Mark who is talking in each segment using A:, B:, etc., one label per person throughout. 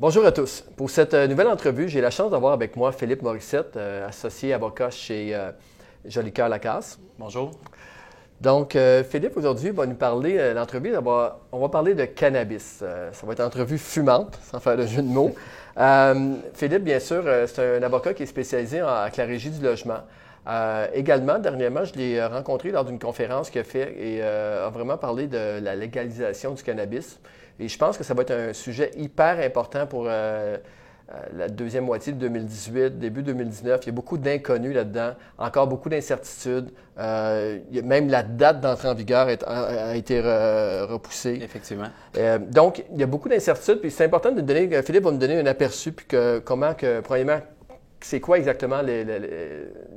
A: Bonjour à tous. Pour cette euh, nouvelle entrevue, j'ai la chance d'avoir avec moi Philippe Morissette, euh, associé avocat chez euh, Jolicoeur Lacasse.
B: Bonjour.
A: Donc, euh, Philippe, aujourd'hui, va nous parler, l'entrevue, on va, parler de cannabis. Ça va être une entrevue fumante, sans faire de jeu de mots. Philippe, bien sûr, c'est un avocat qui est spécialisé en, avec la régie du logement. Également, dernièrement, je l'ai rencontré lors d'une conférence qu'il a fait et a vraiment parlé de la légalisation du cannabis. Et je pense que ça va être un sujet hyper important pour euh, euh, la deuxième moitié de 2018, début 2019. Il y a beaucoup d'inconnus là-dedans, encore beaucoup d'incertitudes. Euh, même la date d'entrée en vigueur est- a, a été re- repoussée.
B: Effectivement.
A: Euh, donc, il y a beaucoup d'incertitudes, puis c'est important de donner, Philippe va nous donner un aperçu, puis que, comment que, premièrement, c'est quoi exactement les, les-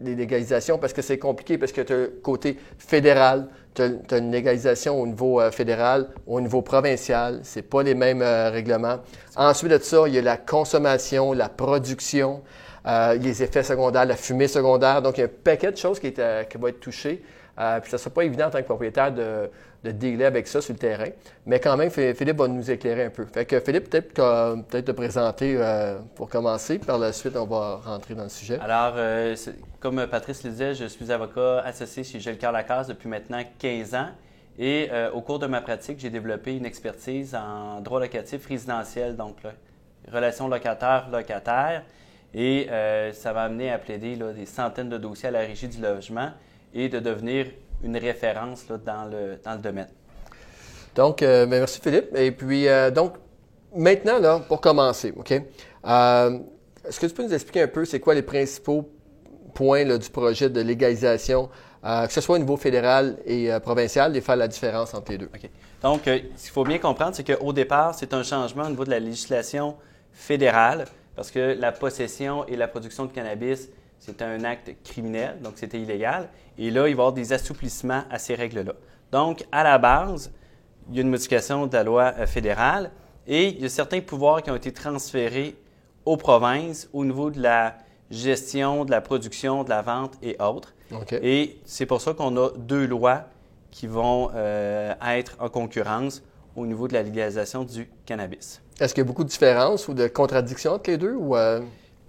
A: les légalisations, parce que c'est compliqué, parce que tu as le côté fédéral, tu as, une légalisation au niveau euh, fédéral, au niveau provincial, c'est pas les mêmes euh, règlements. Ensuite de ça, il y a la consommation, la production, euh, les effets secondaires, la fumée secondaire, donc il y a un paquet de choses qui, est, euh, qui va être touché. Euh, puis ça ne sera pas évident en tant que propriétaire de, de dealer avec ça sur le terrain. Mais quand même, Phi- Philippe va nous éclairer un peu. Fait que Philippe, peut-être te présenter euh, pour commencer. Par la suite, on va rentrer dans le sujet.
B: Alors, euh, comme Patrice le disait, je suis avocat associé chez Gelcar Lacasse depuis maintenant 15 ans. Et euh, au cours de ma pratique, j'ai développé une expertise en droit locatif résidentiel, donc là, relations locataire-locataire. Et ça m'a amené à plaider des centaines de dossiers à la régie du logement et de devenir une référence là, dans, le, dans le domaine.
A: Donc, euh, ben, merci Philippe. Et puis, euh, donc, maintenant, là, pour commencer, OK? Euh, Est-ce que tu peux nous expliquer un peu c'est quoi les principaux points là, du projet de légalisation, que ce soit au niveau fédéral et provincial, et faire la différence entre les deux?
B: OK. Donc, ce qu'il faut bien comprendre, c'est qu'au départ, c'est un changement au niveau de la législation fédérale, parce que la possession et la production de cannabis, c'est un acte criminel, donc c'était illégal. Et là, il va y avoir des assouplissements à ces règles-là. Donc, à la base, il y a une modification de la loi euh, fédérale et il y a certains pouvoirs qui ont été transférés aux provinces au niveau de la gestion, de la production, de la vente et autres. Et c'est pour ça qu'on a deux lois qui vont euh, être en concurrence au niveau de la légalisation du cannabis.
A: Est-ce qu'il y a beaucoup de différences ou de contradictions entre les deux? Ou, euh,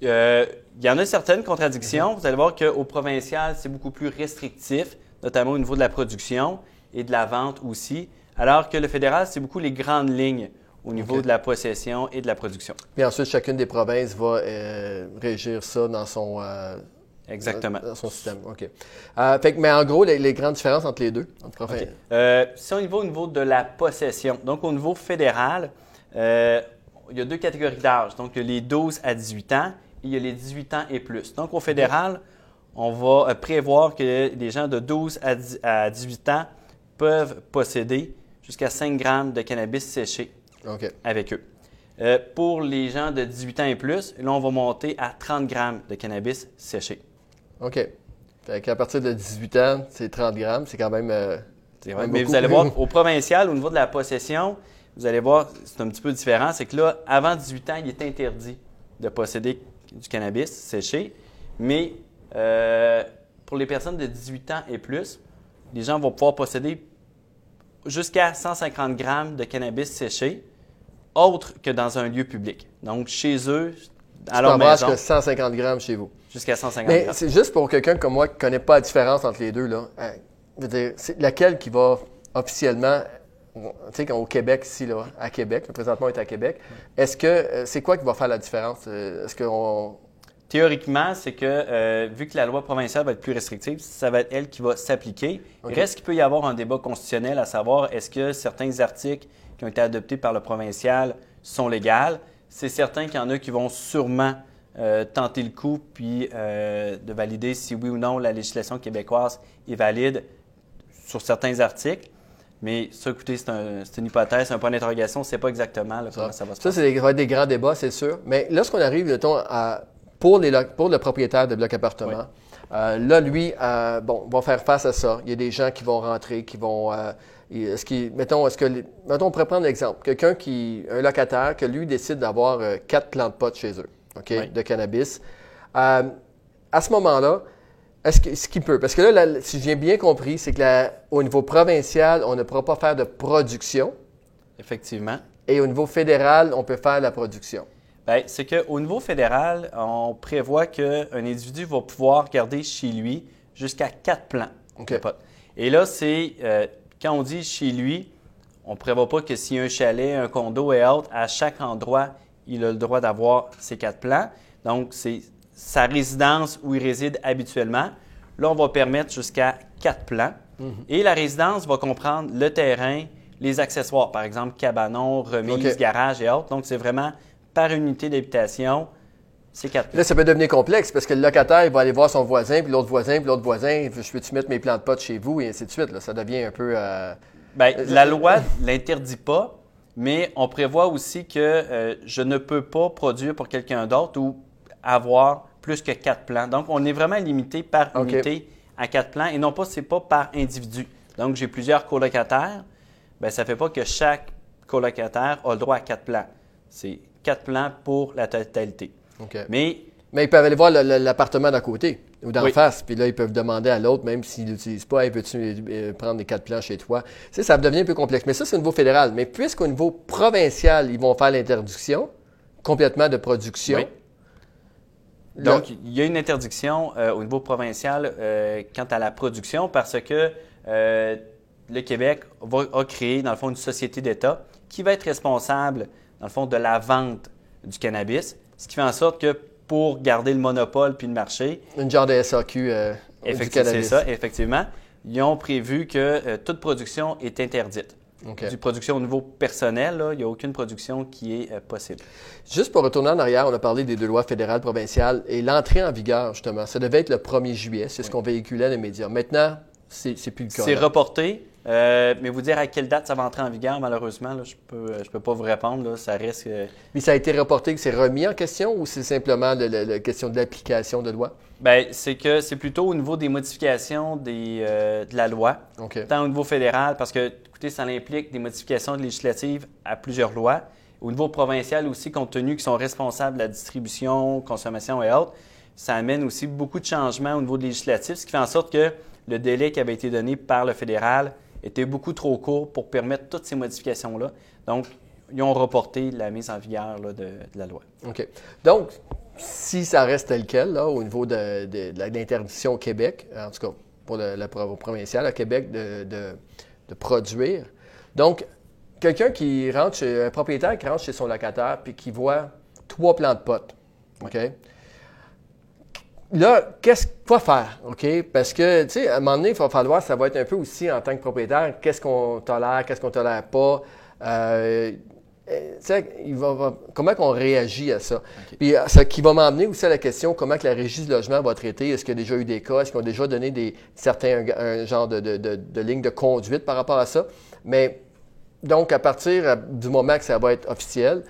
B: Euh, il y en a certaines contradictions. Vous allez voir qu'au provincial, c'est beaucoup plus restrictif, notamment au niveau de la production et de la vente aussi, alors que le fédéral, c'est beaucoup les grandes lignes au niveau de la possession et de la production.
A: Puis ensuite, chacune des provinces va euh, régir ça dans son, euh,
B: Exactement.
A: dans son système. OK. Euh, fait que, mais en gros, les, les grandes différences entre les deux. Entre
B: OK. Euh, si on y va au niveau de la possession, donc au niveau fédéral, euh, il y a deux catégories d'âge. Donc, il y a les 12 à 18 ans il y a les 18 ans et plus. Donc, au fédéral, on va euh, prévoir que les gens de 12 à 10 à 18 ans peuvent posséder jusqu'à 5 grammes de cannabis séché avec eux. Euh, pour les gens de 18 ans et plus, là, on va monter à 30 grammes de cannabis séché.
A: OK. Fait qu'à partir de 18 ans, c'est 30 grammes. C'est quand même. euh, quand même
B: Mais
A: beaucoup.
B: vous allez voir, au provincial, au niveau de la possession, vous allez voir, c'est un petit peu différent. C'est que là, avant 18 ans, il est interdit de posséder du cannabis séché. Mais euh, pour les personnes de 18 ans et plus, les gens vont pouvoir posséder jusqu'à 150 grammes de cannabis séché, autre que dans un lieu public. Donc, chez eux, à
A: tu
B: leur maison,
A: jusqu'à 150 grammes chez vous.
B: jusqu'à 150
A: Mais
B: grammes.
A: c'est juste pour quelqu'un comme moi qui ne connaît pas la différence entre les deux. Là. Euh, je veux dire, c'est laquelle qui va officiellement, tu sais, au Québec, ici, là, à Québec, présentement on est à Québec, est-ce que, euh, c'est quoi qui va faire la différence? Euh, Est-ce qu'on.
B: Théoriquement, c'est que euh, vu que la loi provinciale va être plus restrictive, ça va être elle qui va s'appliquer.
A: OK.
B: Il reste qu'il peut y avoir un débat constitutionnel à savoir est-ce que certains articles qui ont été adoptés par le provincial sont légaux? C'est certain qu'il y en a qui vont sûrement euh, tenter le coup puis euh, de valider si oui ou non la législation québécoise est valide sur certains articles. Mais ça, écoutez, c'est un- c'est une hypothèse, un point d'interrogation. On ne sait pas exactement là, comment ça va se
A: Ça,
B: passer.
A: c'est des, ça va être des grands débats, c'est sûr. Mais lorsqu'on arrive, mettons, à, pour, les, pour le propriétaire de bloc appartement,
B: Oui.
A: euh, là, lui, euh, bon, va faire face à ça. Il y a des gens qui vont rentrer, qui vont. euh, est-ce qu'il, mettons, est-ce que, les- mettons, on pourrait prendre l'exemple. Quelqu'un qui, un locataire, que lui décide d'avoir euh, quatre plants de pot chez eux, OK,
B: Oui.
A: de cannabis. À ce moment-là, est-ce ce qu'il peut? Parce que là, la- si j'ai bien compris, c'est que la- au niveau provincial, on ne pourra pas faire de production.
B: Effectivement.
A: Et au niveau fédéral, on peut faire la production.
B: Bien, c'est qu'au niveau fédéral, on prévoit qu'un individu va pouvoir garder chez lui jusqu'à quatre plants de pot. Et là, c'est euh, quand on dit chez lui, on ne prévoit pas que s'il y a un chalet, un condo et autres, à chaque endroit, il a le droit d'avoir ces quatre plants. Donc, c'est sa résidence où il réside habituellement. Là, on va permettre jusqu'à quatre plants. Mhm. Et la résidence va comprendre le terrain, les accessoires, par exemple cabanon, remise, garage et autres. Donc, c'est vraiment par unité d'habitation, c'est quatre plants.
A: Là, ça peut devenir complexe parce que le locataire, il va aller voir son voisin, puis l'autre voisin, puis l'autre voisin. Je peux-tu mettre mes plants de potes chez vous, et ainsi de suite. Là. Ça devient un peu. Euh...
B: Bien, la loi ne l'interdit pas, mais on prévoit aussi que euh, je ne peux pas produire pour quelqu'un d'autre ou avoir plus que quatre plants. Donc, on est vraiment limité par unité à quatre plants et non pas, c'est pas par individu. Donc, j'ai plusieurs colocataires. Bien, ça ne fait pas que chaque colocataire a le droit à quatre plants. C'est quatre plants pour la totalité.
A: Mais, Mais ils peuvent aller voir l'appartement d'à côté ou d'en face, puis là, ils peuvent demander à l'autre, même s'ils l'utilisent pas, hey, peux-tu euh, prendre les quatre plans chez toi? Tu ça devient un peu complexe. Mais ça, c'est au niveau fédéral. Mais puisqu'au niveau provincial, ils vont faire l'interdiction complètement de production,
B: donc, il y a une interdiction euh, au niveau provincial euh, quant à la production parce que euh, le Québec va, a créé, dans le fond, une société d'État qui va être responsable, dans le fond, de la vente du cannabis, ce qui fait en sorte que pour garder le monopole puis le marché.
A: Une genre de SAQ
B: du cannabis. C'est ça, effectivement. Ils ont prévu que toute production est interdite. Du production au niveau personnel, il n'y a aucune production qui est euh, possible.
A: Juste pour retourner en arrière, on a parlé des deux lois fédérales, provinciales et l'entrée en vigueur, justement, ça devait être le 1er juillet, c'est ce qu'on véhiculait dans les médias. Maintenant, c'est plus le cas.
B: C'est reporté. Euh, mais vous dire à quelle date ça va entrer en vigueur, malheureusement, je peux, je peux pas vous répondre. ça reste.
A: Mais ça a été reporté, que c'est remis en question ou c'est simplement la question de l'application de loi?
B: Bien, c'est que c'est plutôt au niveau des modifications des, euh, de la loi, tant au niveau fédéral, parce que, écoutez, ça implique des modifications législatives à plusieurs lois. Au niveau provincial aussi, compte tenu qu'ils sont responsables de la distribution, consommation et autres, ça amène aussi beaucoup de changements au niveau législatif, ce qui fait en sorte que le délai qui avait été donné par le fédéral était beaucoup trop court pour permettre toutes ces modifications-là. Donc, ils ont reporté la mise en vigueur de, la loi.
A: OK. Donc, si ça reste tel quel, au niveau de, l'interdiction au Québec, en tout cas pour la provinciale, au Québec, de, produire. Donc, quelqu'un qui rentre chez un propriétaire qui rentre chez son locataire puis qui voit trois plants de potes, OK? Là, qu'est-ce qu'il faut faire, OK? Parce que, tu sais, à un moment donné, il va falloir, ça va être un peu aussi en tant que propriétaire, qu'est-ce qu'on tolère, qu'est-ce qu'on tolère pas. Euh, il va, comment on réagit à ça? Puis ce qui va m'emmener aussi à la question comment que la régie du logement va traiter? Est-ce qu'il y a déjà eu des cas? Est-ce qu'ils ont déjà donné des certains un, genre de, de, de, ligne de conduite par rapport à ça? Mais donc, à partir du moment que ça va être officiel,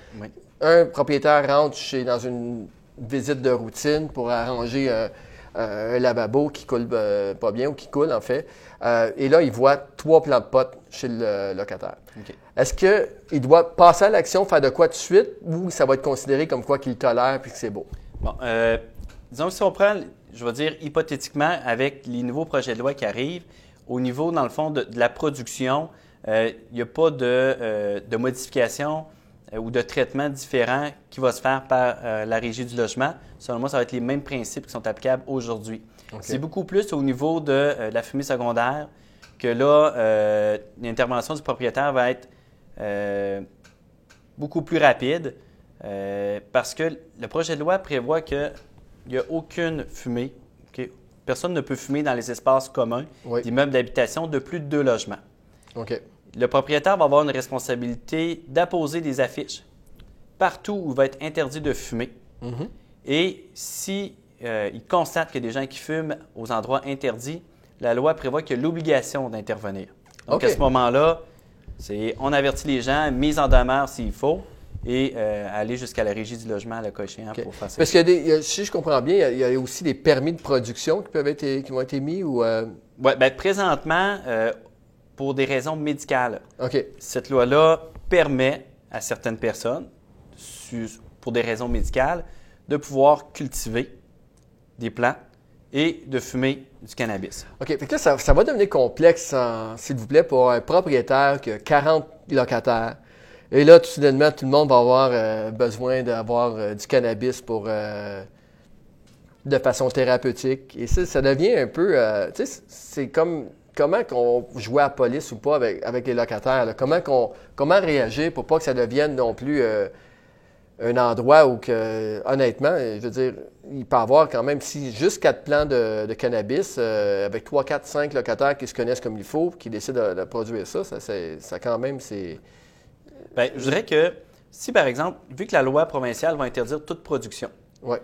A: un propriétaire rentre chez, dans une visite de routine pour arranger euh, euh, un lavabo qui coule euh, pas bien ou qui coule en fait. et là, il voit trois plants de potes chez le locataire. Est-ce qu'il doit passer à l'action, faire de quoi de suite, ou ça va être considéré comme quoi qu'il tolère puis que c'est beau?
B: Bon, disons que si on prend, je vais dire hypothétiquement, avec les nouveaux projets de loi qui arrivent, au niveau, dans le fond, de, la production, il n'y a pas de, de modification ou de traitement différent qui va se faire par euh, la régie du logement. Selon moi, ça va être les mêmes principes qui sont applicables aujourd'hui. C'est beaucoup plus au niveau de, euh, la fumée secondaire que là, l'intervention du propriétaire va être beaucoup plus rapide parce que le projet de loi prévoit qu'il n'y a aucune fumée. Personne ne peut fumer dans les espaces communs d'immeubles d'habitation de plus de deux logements.
A: OK
B: le propriétaire va avoir une responsabilité d'apposer des affiches partout où il va être interdit de fumer. Mhm. Et si euh, il constate qu'il y a des gens qui fument aux endroits interdits, la loi prévoit qu'il y a l'obligation d'intervenir. Donc à ce moment-là, c'est on avertit les gens, mise en demeure s'il faut, et euh, aller jusqu'à la régie du logement à la cochère pour faire ça.
A: Parce que si je comprends bien, il y, a, aussi des permis de production qui peuvent être qui vont être émis ou.
B: Euh... Oui, bien, présentement, euh, pour des raisons médicales. Cette loi-là permet à certaines personnes, pour des raisons médicales, de pouvoir cultiver des plantes et de fumer du cannabis.
A: OK. ça, va devenir complexe, s'il vous plaît, pour un propriétaire qui a 40 locataires Et là, tout soudainement, tout le monde va avoir euh, besoin d'avoir euh, du cannabis pour euh, de façon thérapeutique. Et ça, ça devient un peu, tu sais, c'est comme comment qu'on jouait à la police ou pas avec, avec les locataires. là? Comment qu'on, comment réagir pour pas que ça devienne non plus euh, un endroit où que, honnêtement, je veux dire, il peut y avoir quand même si juste quatre plants de, de cannabis euh, avec trois, quatre, cinq locataires qui se connaissent comme il faut, qui décident de, de produire ça, ça, ça quand même c'est.
B: Ben, je dirais que si, par exemple, vu que la loi provinciale va interdire toute production,
A: Ouais.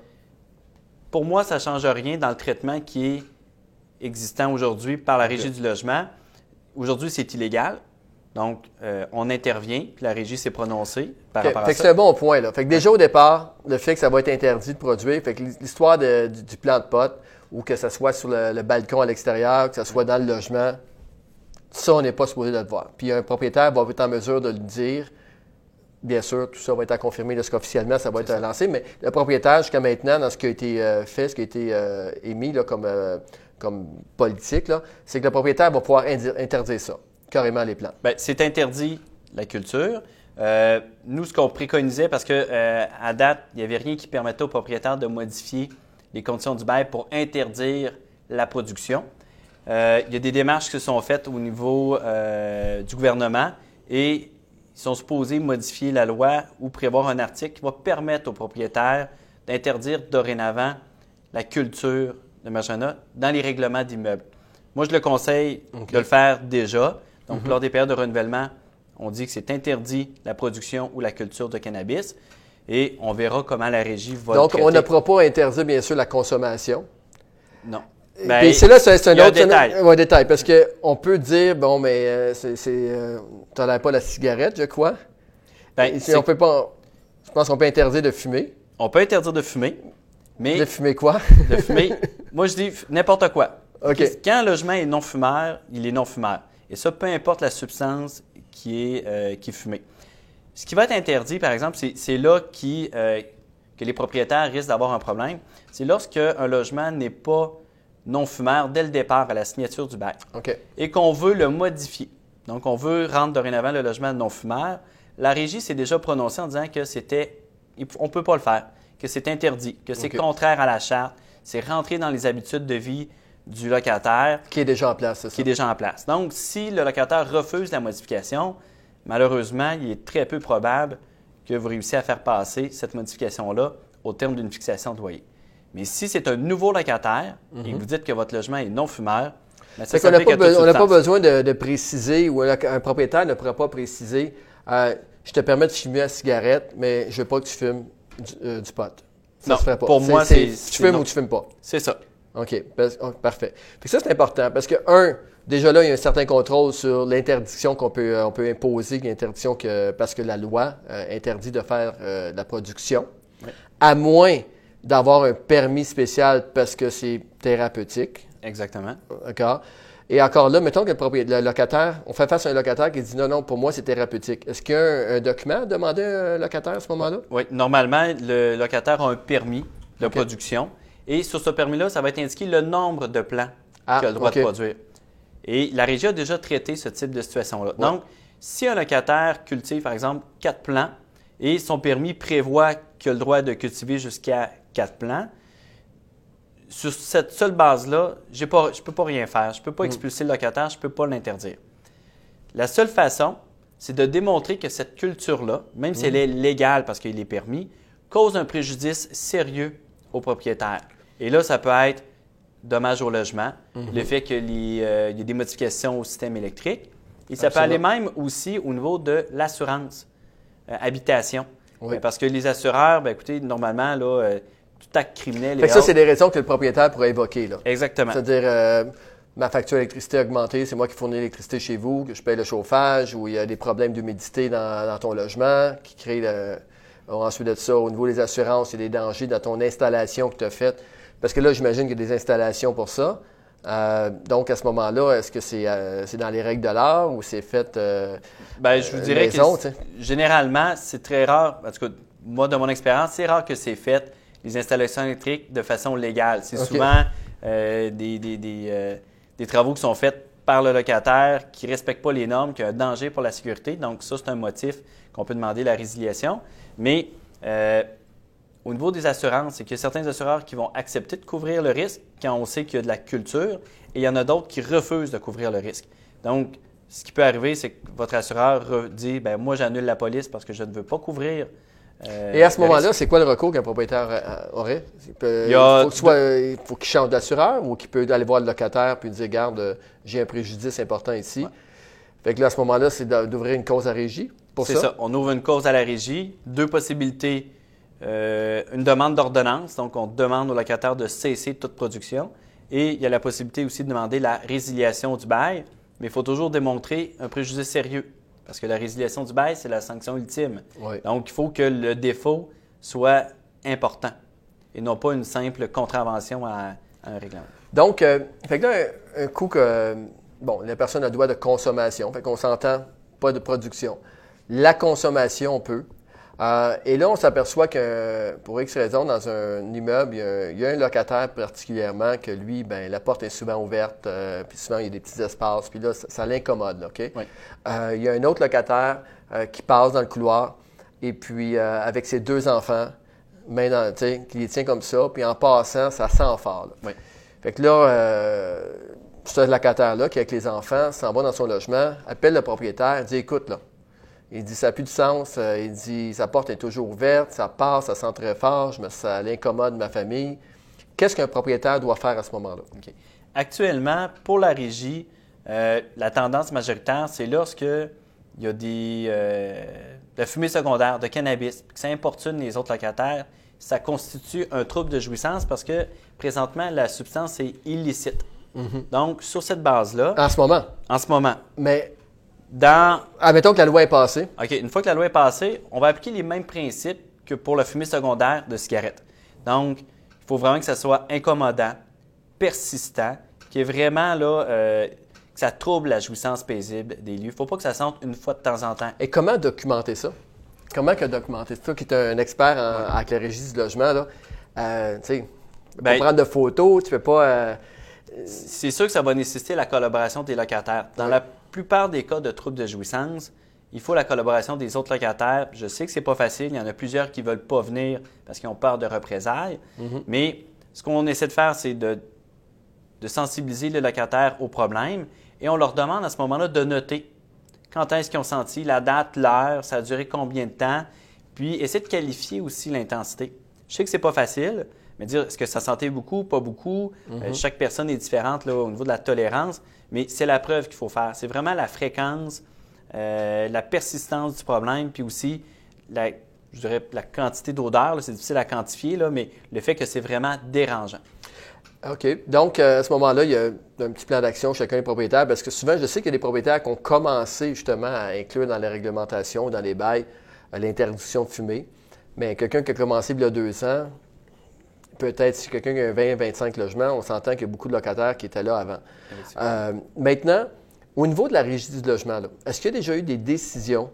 B: pour moi, ça ne change rien dans le traitement qui est existant aujourd'hui par la Régie du logement. Aujourd'hui, c'est illégal. Donc, euh, on intervient, puis la Régie s'est prononcée par rapport
A: fait
B: à
A: que
B: ça.
A: c'est un bon point. Là. Fait que déjà au départ, le fait que ça va être interdit de produire, fait que l'histoire de- du, du plant de pote, ou que ça soit sur le, le balcon à l'extérieur, que ça soit dans le logement, ça, on n'est pas supposé de le voir. Puis un propriétaire va être en mesure de le dire. Bien sûr, tout ça va être à confirmer de ce qu'officiellement ça va être lancé, mais le propriétaire, jusqu'à maintenant, dans ce qui a été euh, fait, ce qui a été euh, émis là, comme, euh, comme politique, c'est que le propriétaire va pouvoir interdire ça, carrément les plants.
B: Ben, c'est interdit la culture. Nous, ce qu'on préconisait, parce que à date, il n'y avait rien qui permettait aux propriétaires de modifier les conditions du bail pour interdire la production. Il y a des démarches qui se sont faites au niveau du gouvernement et ils sont supposés modifier la loi ou prévoir un article qui va permettre aux propriétaires d'interdire dorénavant la culture de marijuana dans les règlements d'immeubles. Moi, je le conseille de le faire déjà. Donc, lors des périodes de renouvellement, on dit que c'est interdit la production ou la culture de cannabis et on verra comment la régie va
A: Donc,
B: le
A: on ne pourra pas interdire, bien sûr, la consommation.
B: Non.
A: Puis
B: Ben,
A: c'est là, c'est un autre c'est un
B: détail.
A: ouais, détail. Parce qu'on peut dire, bon, mais euh, c'est. euh, pas la cigarette, je crois.
B: ben, c'est-
A: on peut pas. Je pense qu'on peut interdire de fumer.
B: on peut interdire de fumer, mais
A: De fumer quoi?
B: de fumer, moi je dis n'importe quoi.
A: OK.
B: Quand un logement est non fumeur, il est non fumeur. Et ça, peu importe la substance qui est, euh, qui est fumée. Ce qui va être interdit, par exemple, c'est- c'est là qui, euh, que les propriétaires risquent d'avoir un problème. C'est lorsque un logement n'est pas non fumeur dès le départ à la signature du bail et qu'on veut le modifier. Donc, on veut rendre dorénavant le logement non fumeur. La régie s'est déjà prononcée en disant que c'était, on ne peut pas le faire, que c'est interdit, que c'est contraire à la charte, c'est rentrer dans les habitudes de vie du locataire
A: Qui est déjà en place, c'est
B: qui est déjà en place. Donc, si le locataire refuse la modification, malheureusement, il est très peu probable que vous réussissiez à faire passer cette modification-là au terme d'une fixation de loyer. Mais si c'est un nouveau locataire et que vous dites que votre logement est non fumeur, ben, ça
A: n'a pas, be- pas besoin de, de préciser, ou un, propriétaire ne pourra pas préciser euh, je te permets de fumer la cigarette, mais je veux pas que tu fumes du, euh, du pot. Ça
B: Non,
A: se ferait pas.
B: pour moi, c'est-
A: Tu fumes
B: non.
A: ou tu fumes pas.
B: C'est ça.
A: OK. Oh, parfait. Fait que ça, c'est important parce que, un, déjà là, il y a un certain contrôle sur l'interdiction qu'on peut, euh, on peut imposer, l'interdiction que, parce que la loi euh, interdit de faire de la production, à moins d'avoir un permis spécial parce que c'est thérapeutique.
B: Exactement.
A: D'accord? Et encore là, mettons que le, propriétaire, le locataire, on fait face à un locataire qui dit non, non, pour moi, c'est thérapeutique. Est-ce qu'il y a un, un document à demander à un locataire à ce moment-là?
B: Oui, normalement, le locataire a un permis de production et sur ce permis-là, ça va être indiqué le nombre de plants
A: Ah,
B: qu'il a le droit de produire. Et la régie a déjà traité ce type de situation-là. Donc, si un locataire cultive, par exemple, quatre plants et son permis prévoit qu'il a le droit de cultiver jusqu'à quatre plants, sur cette seule base-là, je ne peux pas rien faire. Je ne peux pas expulser le locataire, je ne peux pas l'interdire. La seule façon, c'est de démontrer que cette culture-là, même si elle est légale parce qu'il est permis, cause un préjudice sérieux au propriétaire. Et là, ça peut être dommage au logement, le fait qu'il y ait des modifications au système électrique. Et ça peut aller même aussi au niveau de l'assurance euh, habitation.
A: Oui.
B: Euh, parce que les assureurs, ben, écoutez, normalement, là, euh,
A: Fait
B: et
A: que ça, c'est des raisons que le propriétaire pourrait évoquer. Là.
B: Exactement.
A: C'est-à-dire, euh, ma facture d'électricité a augmenté, c'est moi qui fournis l'électricité chez vous, que je paye le chauffage, ou il y a des problèmes d'humidité dans, dans ton logement qui créent le- Ensuite de ça, au niveau des assurances, il y a des dangers dans ton installation que tu as faite. Parce que là, j'imagine qu'il y a des installations pour ça. Euh, donc, à ce moment-là, est-ce que c'est euh, c'est dans les règles de l'art ou c'est fait. euh,
B: Ben, je vous dirais
A: maison,
B: que généralement, c'est très rare. En tout cas, moi, de mon expérience, c'est rare que c'est fait, les installations électriques, de façon légale. C'est souvent euh, des, des- des, euh, des travaux qui sont faits par le locataire qui ne respecte pas les normes, qui a un danger pour la sécurité. Donc, ça, c'est un motif qu'on peut demander la résiliation. Mais euh, au niveau des assurances, c'est qu'il y a certains assureurs qui vont accepter de couvrir le risque quand on sait qu'il y a de la culture, et il y en a d'autres qui refusent de couvrir le risque. Donc, ce qui peut arriver, c'est que votre assureur dit ben moi j'annule la police parce que je ne veux pas couvrir.
A: Euh, Et à ce moment-là, c'est quoi le recours qu'un propriétaire euh, aurait? Il, peut-
B: Il a
A: faut euh, qu'il change d'assureur ou qu'il peut aller voir le locataire puis dire, garde, euh, j'ai un préjudice important ici. Fait que là, à ce moment-là, c'est d'ouvrir une cause à régie pour
B: C'est
A: ça?
B: ça. On ouvre une cause à la régie. Deux possibilités. Euh, une demande d'ordonnance. Donc, on demande au locataire de cesser toute production. Et il y a la possibilité aussi de demander la résiliation du bail. Mais il faut toujours démontrer un préjudice sérieux. Parce que la résiliation du bail, c'est la sanction ultime.
A: Oui.
B: Donc, il faut que le défaut soit important et non pas une simple contravention à, à un règlement.
A: Donc, euh, fait que là, un, un coup que, euh, bon, la personne a le droit de consommation, fait qu'on s'entend pas de production. La consommation, on peut. Euh, et là, on s'aperçoit que, pour X raison, dans un immeuble, il y, a un, il y a un locataire particulièrement que lui, ben, la porte est souvent ouverte, euh, puis souvent il y a des petits espaces, puis là, ça, ça l'incommode, OK?
B: Oui.
A: Euh, il y a un autre locataire qui passe dans le couloir, et puis avec ses deux enfants, main dans, qui les tient comme ça, puis en passant, ça sent fort, là.
B: Oui.
A: Fait que là, ce locataire-là, qui est avec les enfants, s'en va dans son logement, appelle le propriétaire, dit Écoute, là, il dit Ça n'a plus de sens. Euh, il dit Sa porte est toujours ouverte, ça passe, ça sent très fort, je me, ça l'incommode ma famille. Qu'est-ce qu'un propriétaire doit faire à ce moment-là?
B: Actuellement, pour la régie, euh, la tendance majoritaire, c'est lorsque il y a des, euh, de la fumée secondaire, de cannabis, puis que ça importune les autres locataires, ça constitue un trouble de jouissance parce que présentement, la substance est illicite. Donc, sur cette base-là,
A: En ce moment?
B: en ce moment,
A: Mais,
B: dans
A: admettons que la loi est passée.
B: OK, une fois que la loi est passée, on va appliquer les mêmes principes que pour la fumée secondaire de cigarette. Donc, il faut vraiment que ça soit incommodant, persistant, qui est vraiment là, euh, que ça trouble la jouissance paisible des lieux. Il ne faut pas que ça sente une fois de temps en temps.
A: Et comment documenter ça? Comment que documenter ça? Qui est un expert en, avec la régie du logement, là euh, Tu sais,
B: Ben-
A: prendre de photos, tu peux pas. euh,
B: C'est sûr que ça va nécessiter la collaboration des locataires. Dans la plupart des cas de troubles de jouissance, il faut la collaboration des autres locataires. Je sais que c'est pas facile. Il y en a plusieurs qui veulent pas venir parce qu'ils ont peur de représailles. Mais ce qu'on essaie de faire, c'est de, de sensibiliser le locataire au problème et on leur demande à ce moment-là de noter quand est-ce qu'ils ont senti, la date, l'heure, ça a duré combien de temps, puis essayer de qualifier aussi l'intensité. Je sais que c'est pas facile, mais dire est-ce que ça sentait beaucoup, pas beaucoup, euh, chaque personne est différente là, au niveau de la tolérance, mais c'est la preuve qu'il faut faire. C'est vraiment la fréquence, euh, la persistance du problème, puis aussi la, je dirais, la quantité d'odeur, c'est difficile à quantifier, là, mais le fait que c'est vraiment dérangeant.
A: OK. Donc, euh, à ce moment-là, il y a un petit plan d'action chacun des propriétaires parce que souvent, je sais qu'il y a des propriétaires qui ont commencé justement à inclure dans les réglementations, dans les bails, l'interdiction de fumer. Mais quelqu'un qui a commencé il y a deux ans, peut-être si quelqu'un a 20, 25 logements, on s'entend qu'il y a beaucoup de locataires qui étaient là avant. Euh, maintenant, au niveau de la régie du logement, est-ce qu'il y a déjà eu des décisions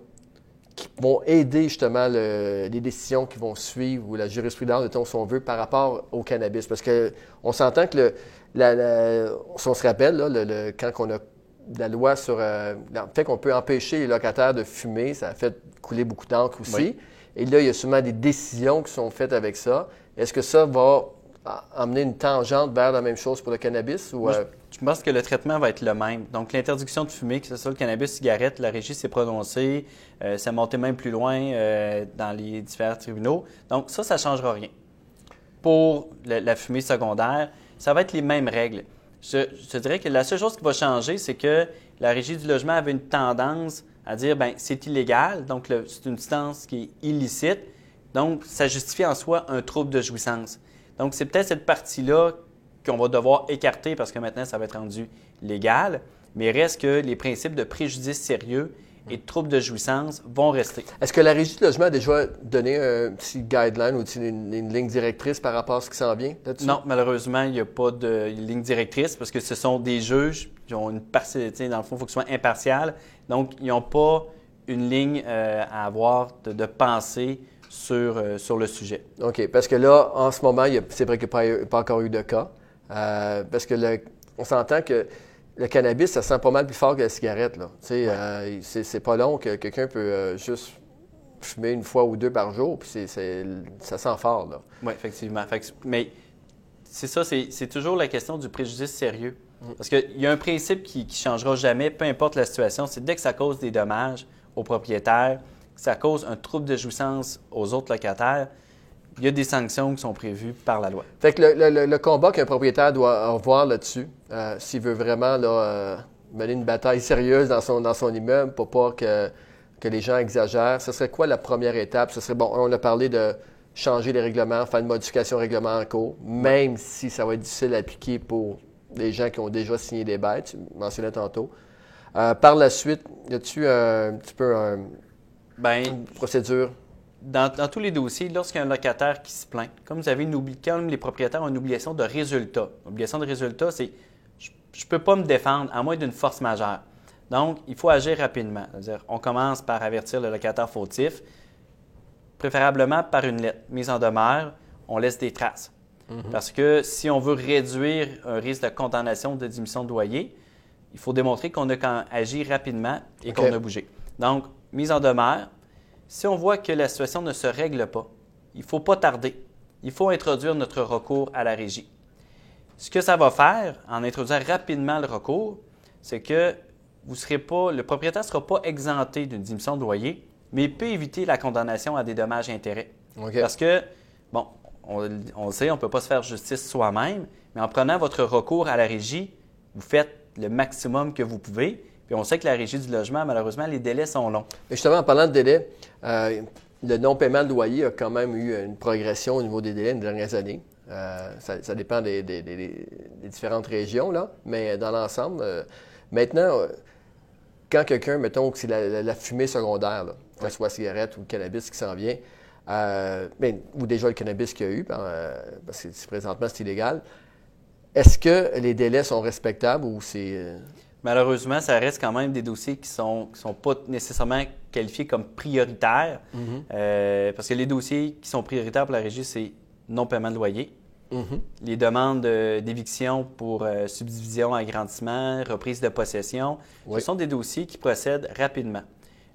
A: qui vont aider justement le- les décisions qui vont suivre ou la jurisprudence de ton si on veut par rapport au cannabis? Parce que on s'entend que le, la- la- si on se rappelle, là, le- le- quand on a la loi sur euh, le fait qu'on peut empêcher les locataires de fumer, ça a fait couler beaucoup d'encre aussi.
B: Oui.
A: Et là, il y a souvent des décisions qui sont faites avec ça. Est-ce que ça va amener une tangente vers la même chose pour le cannabis? Ou,
B: Moi,
A: euh,
B: Je pense que le traitement va être le même. Donc, l'interdiction de fumer, que ce soit le cannabis, cigarette, la régie s'est prononcée. Euh, ça a monté même plus loin euh, dans les différents tribunaux. Donc, ça, ça ne changera rien. Pour le- la fumée secondaire, ça va être les mêmes règles. Je, je te dirais que la seule chose qui va changer, c'est que la régie du logement avait une tendance à dire, ben c'est illégal, donc c'est une substance qui est illicite. Donc, ça justifie en soi un trouble de jouissance. Donc, c'est peut-être cette partie-là qu'on va devoir écarter parce que maintenant, ça va être rendu légal. Mais reste que les principes de préjudice sérieux et de trouble de jouissance vont rester.
A: Est-ce que la régie de logement a déjà donné un petit guideline ou une, une ligne directrice par rapport à ce qui s'en vient là-dessus?
B: Non, malheureusement, il n'y a pas de ligne directrice parce que ce sont des juges qui ont une partialité. Dans le fond, il faut que ce soit impartial. Donc, ils n'ont pas une ligne euh, à avoir de, de pensée sur, euh, sur le sujet.
A: OK. Parce que là, en ce moment, c'est vrai qu'il n'y a pas, encore eu de cas. Euh, parce que le- on s'entend que le cannabis, ça sent pas mal plus fort que la cigarette. Là. Euh, c'est, pas long que quelqu'un peut juste fumer une fois ou deux par jour, puis c'est, ça sent fort.
B: Oui, effectivement. Fait que- mais c'est ça, c'est toujours la question du préjudice sérieux. Parce qu'il y a un principe qui ne changera jamais, peu importe la situation, c'est dès que ça cause des dommages aux propriétaires, ça cause un trouble de jouissance aux autres locataires, il y a des sanctions qui sont prévues par la loi.
A: Fait que le, combat qu'un propriétaire doit avoir là-dessus, euh, s'il veut vraiment euh, mener une bataille sérieuse dans son, immeuble pour pas que, les gens exagèrent, ce serait quoi la première étape? Ce serait, bon, on a parlé de changer les règlements, faire une modification au règlement en cours, même si ça va être difficile à appliquer pour les gens qui ont déjà signé des bails, tu mentionnais tantôt. Euh, par la suite, y a-tu un, petit peu un-
B: Ben,
A: procédure?
B: dans, dans tous les dossiers, lorsqu'il y a un locataire qui se plaint, comme vous avez une obli- comme les propriétaires ont une obligation de résultat. L'obligation de résultat, c'est je ne peux pas me défendre à moins d'une force majeure. Donc, il faut agir rapidement. C'est-à-dire, on commence par avertir le locataire fautif, préférablement par une lettre mise en demeure, on laisse des traces. Parce que si on veut réduire un risque de condamnation de diminution de loyer, il faut démontrer qu'on a agi rapidement et qu'on a bougé. Donc, mise en demeure, si on voit que la situation ne se règle pas, il ne faut pas tarder. Il faut introduire notre recours à la régie. Ce que ça va faire, en introduisant rapidement le recours, c'est que vous serez pas, le propriétaire ne sera pas exempté d'une diminution de loyer, mais il peut éviter la condamnation à des dommages et intérêts.
A: OK.
B: Parce que, bon, on, on le sait, on ne peut pas se faire justice soi-même, mais en prenant votre recours à la régie, vous faites le maximum que vous pouvez. Puis on sait que la régie du logement, malheureusement, les délais sont longs.
A: Mais justement, en parlant de délai, euh, le non-paiement de loyer a quand même eu une progression au niveau des délais les dernières années. Euh, ça, dépend des, différentes régions, là, mais dans l'ensemble, euh, maintenant, quand quelqu'un, mettons que c'est la, fumée secondaire, que ce soit la cigarette ou le cannabis qui s'en vient, ben, ou déjà le cannabis qu'il y a eu, ben, parce que présentement c'est illégal, est-ce que les délais sont respectables ou c'est...
B: Malheureusement, ça reste quand même des dossiers qui ne sont, qui sont pas nécessairement qualifiés comme prioritaires. Euh, parce que les dossiers qui sont prioritaires pour la régie, c'est non-paiement de loyer,
A: mhm.
B: les demandes de- d'éviction pour euh, subdivision, agrandissement, reprise de possession.
A: Oui.
B: Ce sont des dossiers qui procèdent rapidement.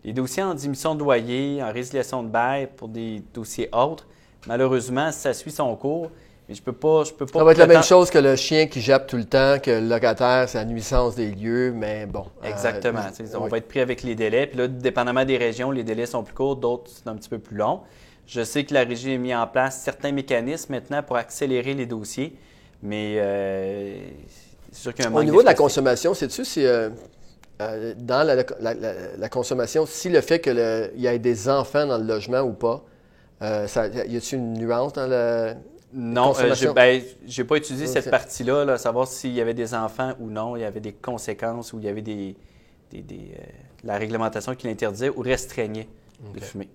B: Les dossiers en diminution de loyer, en résiliation de bail pour des dossiers autres, malheureusement, ça suit son cours. Je peux pas, je peux pas.
A: Ça va être la même chose que le chien qui jappe tout le temps, que le locataire, c'est la nuisance des lieux, mais bon. euh,
B: Exactement. On
A: oui.
B: va être pris avec les délais. Puis là, dépendamment des régions, les délais sont plus courts, d'autres, c'est un petit peu plus long. Je sais que la régie a mis en place certains mécanismes maintenant pour accélérer les dossiers, mais euh, c'est sûr qu'il y a un
A: Au niveau de la consommation, sais-tu si euh, euh, dans la, la- la- la consommation, si le fait qu'il y ait des enfants dans le logement ou pas, euh, ça, y a-t-il une nuance dans le.
B: Non, euh,
A: consommation?
B: j'ai ben, pas étudié cette partie-là, là, savoir s'il y avait des enfants ou non, il y avait des conséquences ou il y avait des, des- des, euh, la réglementation qui l'interdisait ou restreignait de fumer.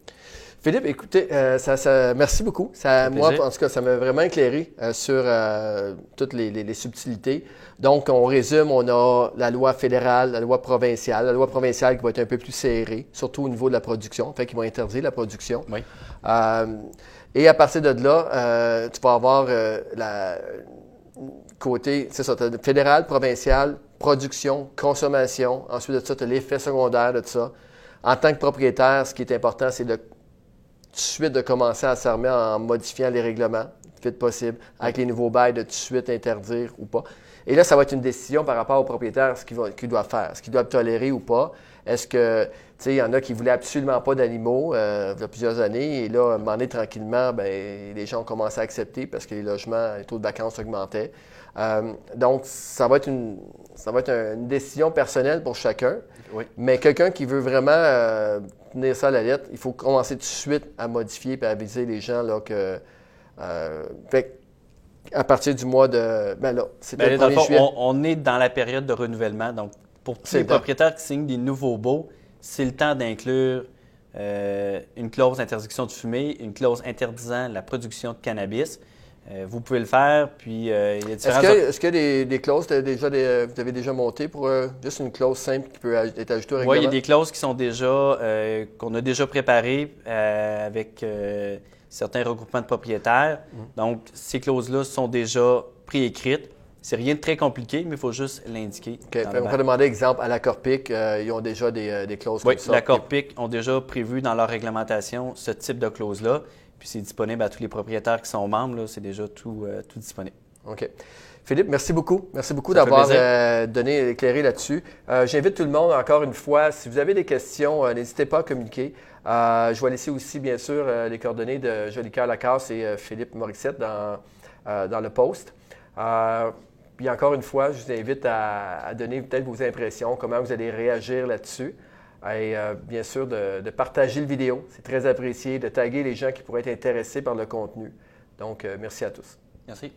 A: Philippe, écoutez, euh, ça, ça- merci beaucoup. Ça, moi, en tout cas, ça m'a vraiment éclairé euh, sur euh, toutes les, les- les subtilités. Donc, on résume, on a la loi fédérale, la loi provinciale. La loi provinciale qui va être un peu plus serrée, surtout au niveau de la production, fait qu'ils vont interdire la production.
B: Oui.
A: Et à partir de là, euh, tu vas avoir euh, la côté, c'est ça, fédéral, provincial, production, consommation. Ensuite de ça, tu as l'effet secondaire de ça. En tant que propriétaire, ce qui est important, c'est de tout de suite de commencer à s'armer en modifiant les règlements, vite possible, avec les nouveaux bails, de tout de suite interdire ou pas. Et là, ça va être une décision par rapport au propriétaire, ce qu'il doit faire, ce qu'il doit tolérer ou pas. Est-ce que, il y en a qui voulaient absolument pas d'animaux euh, il y a plusieurs années, et là, à un moment donné, tranquillement, ben, les gens ont commencé à accepter parce que les logements, les taux de vacances augmentaient. Euh, donc, ça va être une, ça va être un- une décision personnelle pour chacun.
B: Oui.
A: Mais quelqu'un qui veut vraiment euh, tenir ça à la lettre, il faut commencer tout de suite à modifier et à aviser les gens là, que. euh, fait à partir du mois de. Ben là, c'était
B: Ben,
A: le
B: dans le
A: 1er
B: fond,
A: juillet.
B: on, on est dans la période de renouvellement. Donc, pour tous
A: C'est
B: les propriétaires qui signent des nouveaux baux, c'est le temps d'inclure euh, une clause d'interdiction de fumer, une clause interdisant la production de cannabis. Euh, vous pouvez le faire, puis euh, il y a
A: Est-ce
B: différents...
A: que, est-ce que des, des clauses, déjà des- vous avez déjà monté pour juste une clause simple qui peut être ajoutée au
B: Oui,
A: règlement?
B: il y a des clauses qui sont déjà, qu'on a déjà préparées avec certains regroupements de propriétaires.
A: Mhm.
B: Donc, ces clauses-là sont déjà préécrites. C'est rien de très compliqué, mais il faut juste l'indiquer.
A: On peut demander, exemple, à la Corpic, euh, ils ont déjà des, des clauses
B: oui,
A: comme ça.
B: la Corpic ont déjà prévu dans leur réglementation ce type de clause-là. Puis c'est disponible à tous les propriétaires qui sont membres. C'est déjà tout, tout disponible.
A: OK. Philippe, merci beaucoup. Merci beaucoup d'avoir euh, donné, éclairé là-dessus. Euh, j'invite tout le monde, encore une fois, si vous avez des questions, euh, n'hésitez pas à communiquer. je vais laisser aussi, bien sûr, les coordonnées de Jolicoeur Lacasse et Philippe Morissette dans, dans le post. Puis encore une fois, je vous invite à, donner peut-être vos impressions, comment vous allez réagir là-dessus. Et bien sûr, de, partager le vidéo. C'est très apprécié, de taguer les gens qui pourraient être intéressés par le contenu. Donc, merci à tous.
B: Merci.